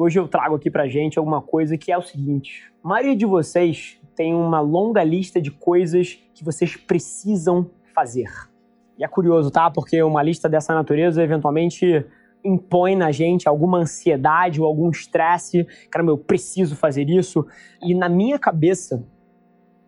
Hoje eu trago aqui pra gente alguma coisa que é o seguinte: a maioria de vocês tem uma longa lista de coisas que vocês precisam fazer. E é curioso, tá? Porque uma lista dessa natureza eventualmente impõe na gente alguma ansiedade ou algum estresse. Caramba, eu preciso fazer isso. E na minha cabeça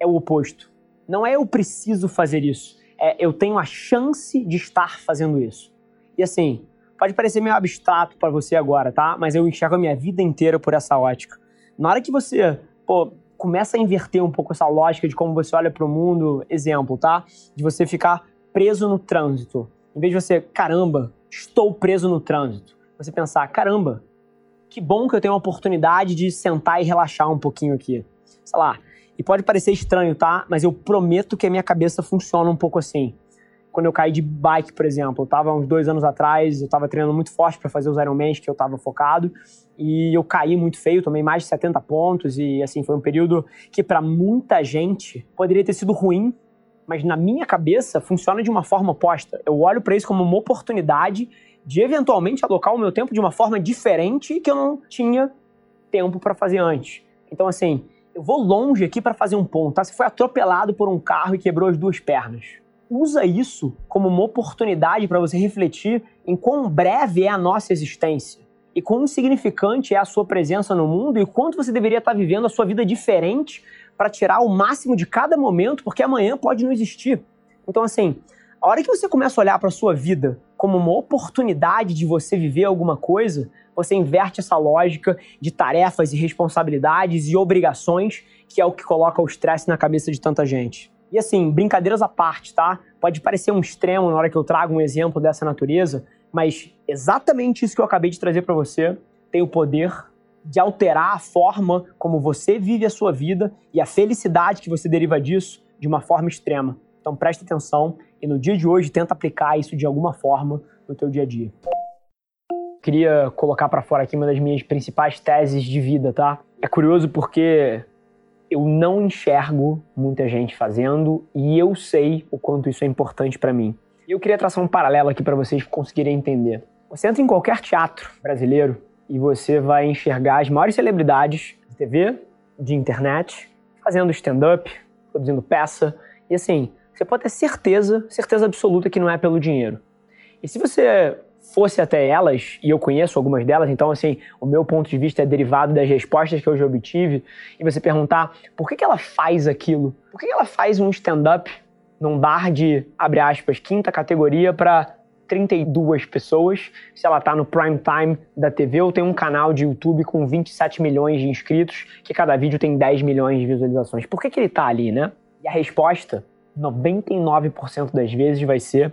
é o oposto. Não é eu preciso fazer isso, é eu tenho a chance de estar fazendo isso. E assim, Pode parecer meio abstrato para você agora, tá? Mas eu enxergo a minha vida inteira por essa ótica. Na hora que você, pô, começa a inverter um pouco essa lógica de como você olha para o mundo, exemplo, tá? De você ficar preso no trânsito. Em vez de você, caramba, estou preso no trânsito. Você pensar, caramba, que bom que eu tenho a oportunidade de sentar e relaxar um pouquinho aqui. Sei lá. E pode parecer estranho, tá? Mas eu prometo que a minha cabeça funciona um pouco assim quando eu caí de bike, por exemplo. Eu estava uns dois anos atrás, eu estava treinando muito forte para fazer os Ironmans que eu estava focado e eu caí muito feio, tomei mais de 70 pontos e assim foi um período que para muita gente poderia ter sido ruim, mas na minha cabeça funciona de uma forma oposta. Eu olho para isso como uma oportunidade de eventualmente alocar o meu tempo de uma forma diferente que eu não tinha tempo para fazer antes. Então assim, eu vou longe aqui para fazer um ponto, tá? Você foi atropelado por um carro e quebrou as duas pernas usa isso como uma oportunidade para você refletir em quão breve é a nossa existência e quão insignificante é a sua presença no mundo e quanto você deveria estar vivendo a sua vida diferente para tirar o máximo de cada momento, porque amanhã pode não existir. Então, assim, a hora que você começa a olhar para a sua vida como uma oportunidade de você viver alguma coisa, você inverte essa lógica de tarefas e responsabilidades e obrigações, que é o que coloca o estresse na cabeça de tanta gente. E assim, brincadeiras à parte, tá? Pode parecer um extremo na hora que eu trago um exemplo dessa natureza, mas exatamente isso que eu acabei de trazer para você tem o poder de alterar a forma como você vive a sua vida e a felicidade que você deriva disso de uma forma extrema. Então preste atenção e no dia de hoje tenta aplicar isso de alguma forma no teu dia a dia. Queria colocar para fora aqui uma das minhas principais teses de vida, tá? É curioso porque eu não enxergo muita gente fazendo e eu sei o quanto isso é importante para mim. E eu queria traçar um paralelo aqui para vocês conseguirem entender. Você entra em qualquer teatro brasileiro e você vai enxergar as maiores celebridades de TV, de internet, fazendo stand-up, produzindo peça. E assim, você pode ter certeza, certeza absoluta que não é pelo dinheiro. E se você fosse até elas, e eu conheço algumas delas, então, assim, o meu ponto de vista é derivado das respostas que eu já obtive, e você perguntar por que, que ela faz aquilo? Por que, que ela faz um stand-up num bar de, abre aspas, quinta categoria para 32 pessoas, se ela tá no prime time da TV ou tem um canal de YouTube com 27 milhões de inscritos, que cada vídeo tem 10 milhões de visualizações. Por que, que ele tá ali, né? E a resposta, 99% das vezes, vai ser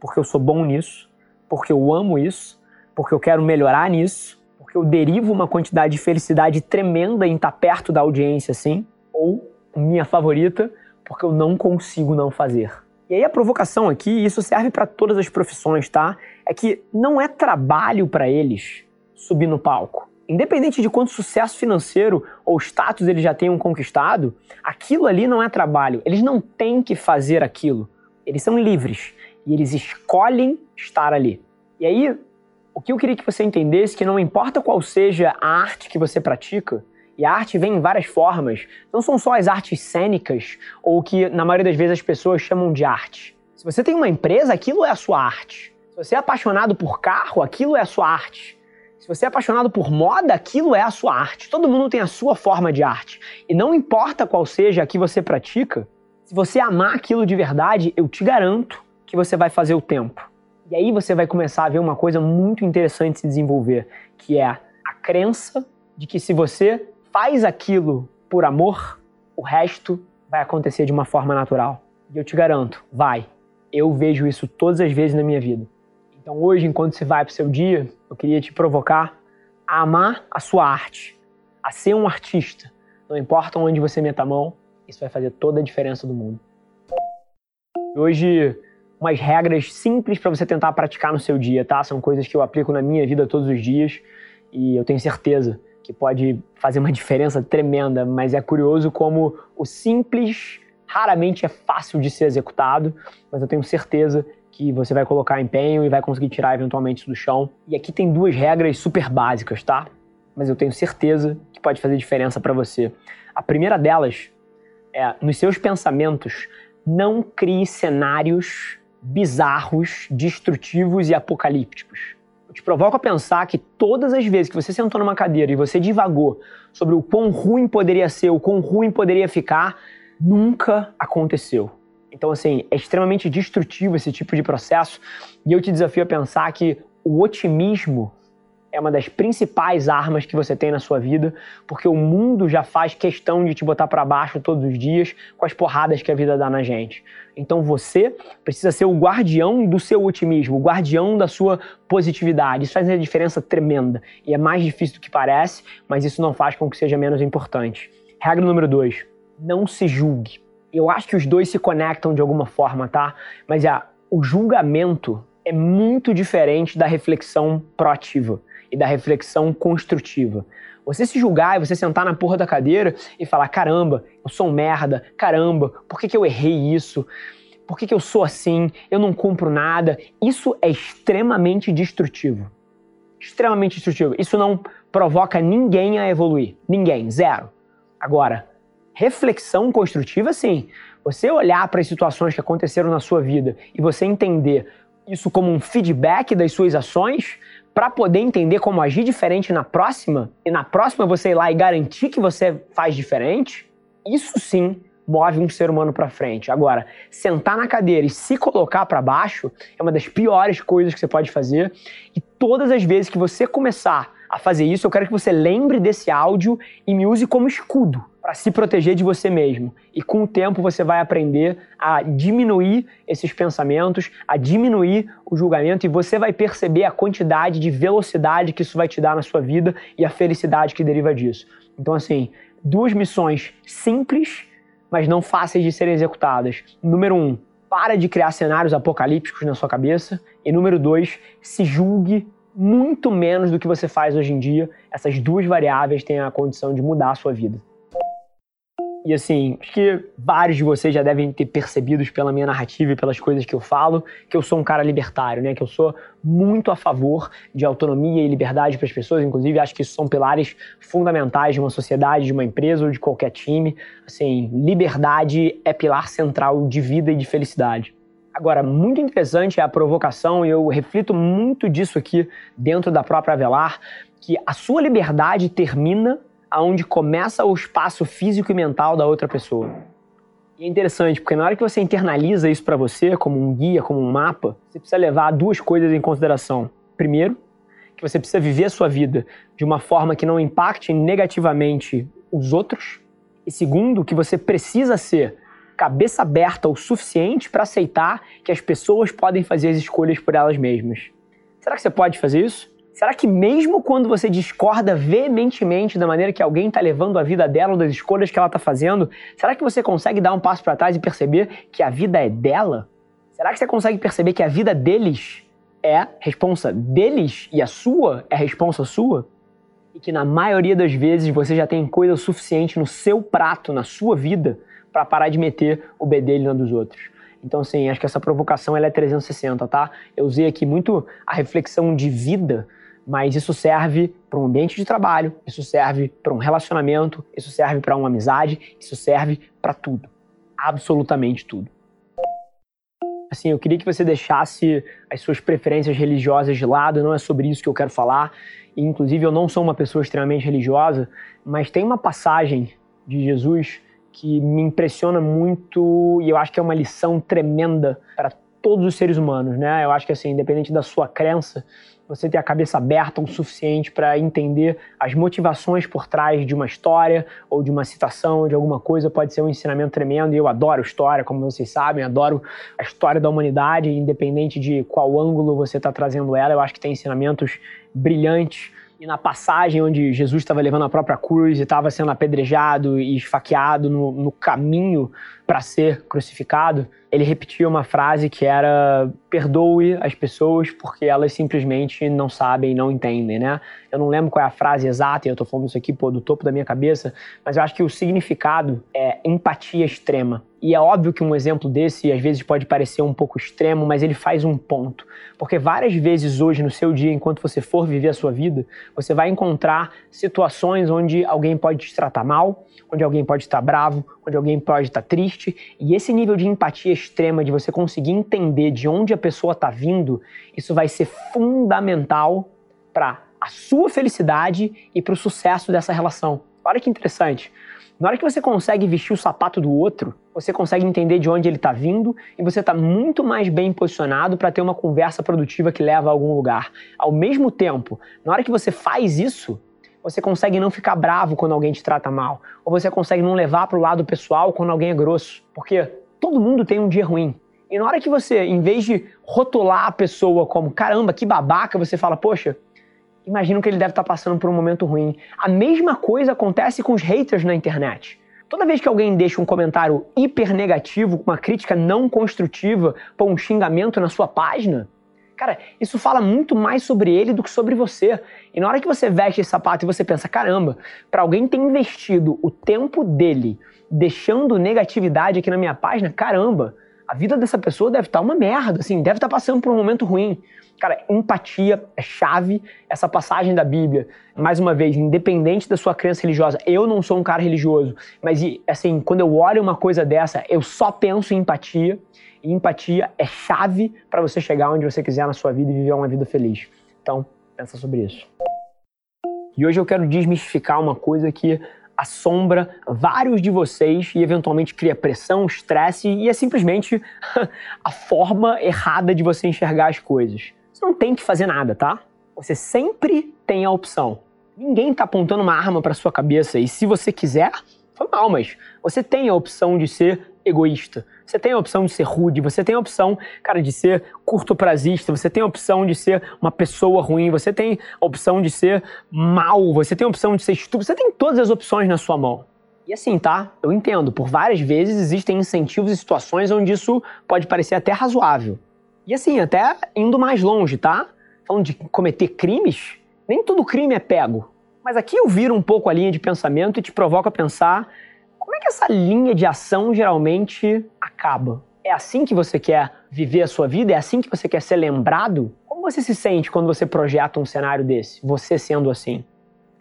porque eu sou bom nisso, porque eu amo isso, porque eu quero melhorar nisso, porque eu derivo uma quantidade de felicidade tremenda em estar perto da audiência assim, ou minha favorita, porque eu não consigo não fazer. E aí a provocação aqui, e isso serve para todas as profissões, tá? É que não é trabalho para eles subir no palco. Independente de quanto sucesso financeiro ou status eles já tenham conquistado, aquilo ali não é trabalho. Eles não têm que fazer aquilo. Eles são livres e eles escolhem estar ali. E aí, o que eu queria que você entendesse é que não importa qual seja a arte que você pratica, e a arte vem em várias formas, não são só as artes cênicas ou que na maioria das vezes as pessoas chamam de arte. Se você tem uma empresa, aquilo é a sua arte. Se você é apaixonado por carro, aquilo é a sua arte. Se você é apaixonado por moda, aquilo é a sua arte. Todo mundo tem a sua forma de arte. E não importa qual seja a que você pratica, Se você amar aquilo de verdade, eu te garanto que você vai fazer o tempo. E aí você vai começar a ver uma coisa muito interessante se desenvolver, que é a crença de que se você faz aquilo por amor, o resto vai acontecer de uma forma natural. E eu te garanto, vai. Eu vejo isso todas as vezes na minha vida. Então hoje, enquanto você vai para o seu dia, eu queria te provocar a amar a sua arte, a ser um artista. Não importa onde você meta a mão, isso vai fazer toda a diferença do mundo. Hoje, umas regras simples para você tentar praticar no seu dia, tá? São coisas que eu aplico na minha vida todos os dias e eu tenho certeza que pode fazer uma diferença tremenda, mas é curioso como o simples raramente é fácil de ser executado, mas eu tenho certeza que você vai colocar empenho e vai conseguir tirar eventualmente isso do chão. E aqui tem duas regras super básicas, tá? Mas eu tenho certeza que pode fazer diferença para você. A primeira delas é, nos seus pensamentos, não crie cenários bizarros, destrutivos e apocalípticos. Eu te provoco a pensar que todas as vezes que você sentou numa cadeira e você divagou sobre o quão ruim poderia ser, o quão ruim poderia ficar, nunca aconteceu. Então, assim, é extremamente destrutivo esse tipo de processo e eu te desafio a pensar que o otimismo é uma das principais armas que você tem na sua vida, porque o mundo já faz questão de te botar para baixo todos os dias com as porradas que a vida dá na gente. Então você precisa ser o guardião do seu otimismo, o guardião da sua positividade. Isso faz uma diferença tremenda e é mais difícil do que parece, mas isso não faz com que seja menos importante. Regra número dois: não se julgue. Eu acho que os dois se conectam de alguma forma, tá? Mas é, o julgamento é muito diferente da reflexão proativa e da reflexão construtiva. Você se julgar e você sentar na porra da cadeira e falar: caramba, eu sou um merda, caramba, por que, que eu errei isso? Por que, que eu sou assim? Eu não cumpro nada. Isso é extremamente destrutivo. Extremamente destrutivo. Isso não provoca ninguém a evoluir. Ninguém, zero. Agora, reflexão construtiva, sim. Você olhar para as situações que aconteceram na sua vida e você entender isso como um feedback das suas ações, para poder entender como agir diferente na próxima, e na próxima você ir lá e garantir que você faz diferente, isso sim move um ser humano para frente. Agora, sentar na cadeira e se colocar para baixo é uma das piores coisas que você pode fazer, e todas as vezes que você começar a fazer isso, eu quero que você lembre desse áudio e me use como escudo para se proteger de você mesmo. E com o tempo você vai aprender a diminuir esses pensamentos, a diminuir o julgamento e você vai perceber a quantidade de velocidade que isso vai te dar na sua vida e a felicidade que deriva disso. Então, assim, duas missões simples, mas não fáceis de serem executadas. Número um, para de criar cenários apocalípticos na sua cabeça. E número dois, se julgue muito menos do que você faz hoje em dia. Essas duas variáveis têm a condição de mudar a sua vida. E assim, acho que vários de vocês já devem ter percebido pela minha narrativa e pelas coisas que eu falo, que eu sou um cara libertário, né? Que eu sou muito a favor de autonomia e liberdade para as pessoas. Inclusive, acho que isso são pilares fundamentais de uma sociedade, de uma empresa ou de qualquer time. Assim, liberdade é pilar central de vida e de felicidade. Agora, muito interessante é a provocação, e eu reflito muito disso aqui dentro da própria Avelar, que a sua liberdade termina aonde começa o espaço físico e mental da outra pessoa. E é interessante, porque na hora que você internaliza isso para você, como um guia, como um mapa, você precisa levar duas coisas em consideração. Primeiro, que você precisa viver a sua vida de uma forma que não impacte negativamente os outros. E segundo, que você precisa ser cabeça aberta o suficiente para aceitar que as pessoas podem fazer as escolhas por elas mesmas. Será que você pode fazer isso? Será que mesmo quando você discorda veementemente da maneira que alguém está levando a vida dela ou das escolhas que ela está fazendo, será que você consegue dar um passo para trás e perceber que a vida é dela? Será que você consegue perceber que a vida deles é responsa deles e a sua é responsa sua? E que na maioria das vezes você já tem coisa suficiente no seu prato, na sua vida, para parar de meter o bedelho na dos outros. Então, assim, acho que essa provocação ela é 360, tá? Eu usei aqui muito a reflexão de vida mas isso serve para um ambiente de trabalho, isso serve para um relacionamento, isso serve para uma amizade, isso serve para tudo. Absolutamente tudo. Assim, eu queria que você deixasse as suas preferências religiosas de lado, não é sobre isso que eu quero falar. Inclusive, eu não sou uma pessoa extremamente religiosa, mas tem uma passagem de Jesus que me impressiona muito e eu acho que é uma lição tremenda para todos os seres humanos, né? Eu acho que assim, independente da sua crença, você ter a cabeça aberta o suficiente para entender as motivações por trás de uma história ou de uma citação, de alguma coisa, pode ser um ensinamento tremendo. E eu adoro história, como vocês sabem, adoro a história da humanidade, independente de qual ângulo você está trazendo ela. Eu acho que tem ensinamentos brilhantes. E na passagem onde Jesus estava levando a própria cruz e estava sendo apedrejado e esfaqueado no, no caminho para ser crucificado, ele repetia uma frase que era perdoe as pessoas porque elas simplesmente não sabem, não entendem, né? Eu não lembro qual é a frase exata, e eu tô falando isso aqui, pô, do topo da minha cabeça, mas eu acho que o significado é empatia extrema. E é óbvio que um exemplo desse às vezes pode parecer um pouco extremo, mas ele faz um ponto. Porque várias vezes hoje no seu dia, enquanto você for viver a sua vida, você vai encontrar situações onde alguém pode te tratar mal, onde alguém pode estar bravo, onde alguém pode estar triste, e esse nível de empatia extrema de você conseguir entender de onde a pessoa está vindo, isso vai ser fundamental para a sua felicidade e para o sucesso dessa relação. Olha que interessante. Na hora que você consegue vestir o sapato do outro, você consegue entender de onde ele está vindo e você está muito mais bem posicionado para ter uma conversa produtiva que leva a algum lugar. Ao mesmo tempo, na hora que você faz isso, você consegue não ficar bravo quando alguém te trata mal, ou você consegue não levar para o lado pessoal quando alguém é grosso, porque todo mundo tem um dia ruim. E na hora que você, em vez de rotular a pessoa como caramba, que babaca, você fala, poxa, imagino que ele deve estar tá passando por um momento ruim. A mesma coisa acontece com os haters na internet. Toda vez que alguém deixa um comentário hiper negativo, uma crítica não construtiva, ou um xingamento na sua página, cara, isso fala muito mais sobre ele do que sobre você. E na hora que você veste esse sapato e você pensa, caramba, para alguém ter investido o tempo dele deixando negatividade aqui na minha página, caramba, a vida dessa pessoa deve estar tá uma merda, assim, deve estar tá passando por um momento ruim. Cara, empatia é chave. Essa passagem da Bíblia, mais uma vez, independente da sua crença religiosa, eu não sou um cara religioso, mas assim, quando eu olho uma coisa dessa, eu só penso em empatia. E empatia é chave para você chegar onde você quiser na sua vida e viver uma vida feliz. Então, pensa sobre isso. E hoje eu quero desmistificar uma coisa que assombra vários de vocês e eventualmente cria pressão, estresse e é simplesmente a forma errada de você enxergar as coisas. Você não tem que fazer nada, tá? Você sempre tem a opção. Ninguém está apontando uma arma para sua cabeça e se você quiser, foi mal, mas você tem a opção de ser egoísta. Você tem a opção de ser rude, você tem a opção, cara, de ser curto prazista, você tem a opção de ser uma pessoa ruim, você tem a opção de ser mal, você tem a opção de ser estúpido, você tem todas as opções na sua mão. E assim, tá? Eu entendo, por várias vezes existem incentivos e situações onde isso pode parecer até razoável. E assim, até indo mais longe, tá? Falando de cometer crimes, nem todo crime é pego. Mas aqui eu viro um pouco a linha de pensamento e te provoco a pensar como é que essa linha de ação geralmente acaba? É assim que você quer viver a sua vida? É assim que você quer ser lembrado? Como você se sente quando você projeta um cenário desse, você sendo assim?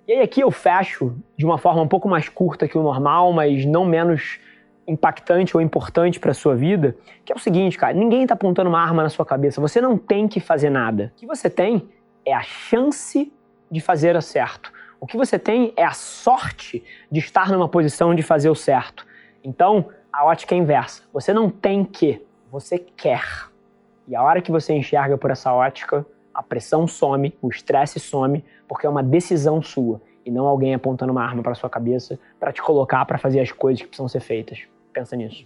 E aí aqui eu fecho de uma forma um pouco mais curta que o normal, mas não menos impactante ou importante para sua vida, que é o seguinte, cara, ninguém está apontando uma arma na sua cabeça, você não tem que fazer nada. O que você tem é a chance de fazer o certo. O que você tem é a sorte de estar numa posição de fazer o certo. Então, a ótica é inversa. Você não tem que, você quer. E a hora que você enxerga por essa ótica, a pressão some, o estresse some, porque é uma decisão sua e não alguém apontando uma arma para sua cabeça para te colocar para fazer as coisas que precisam ser feitas. Pensa nisso.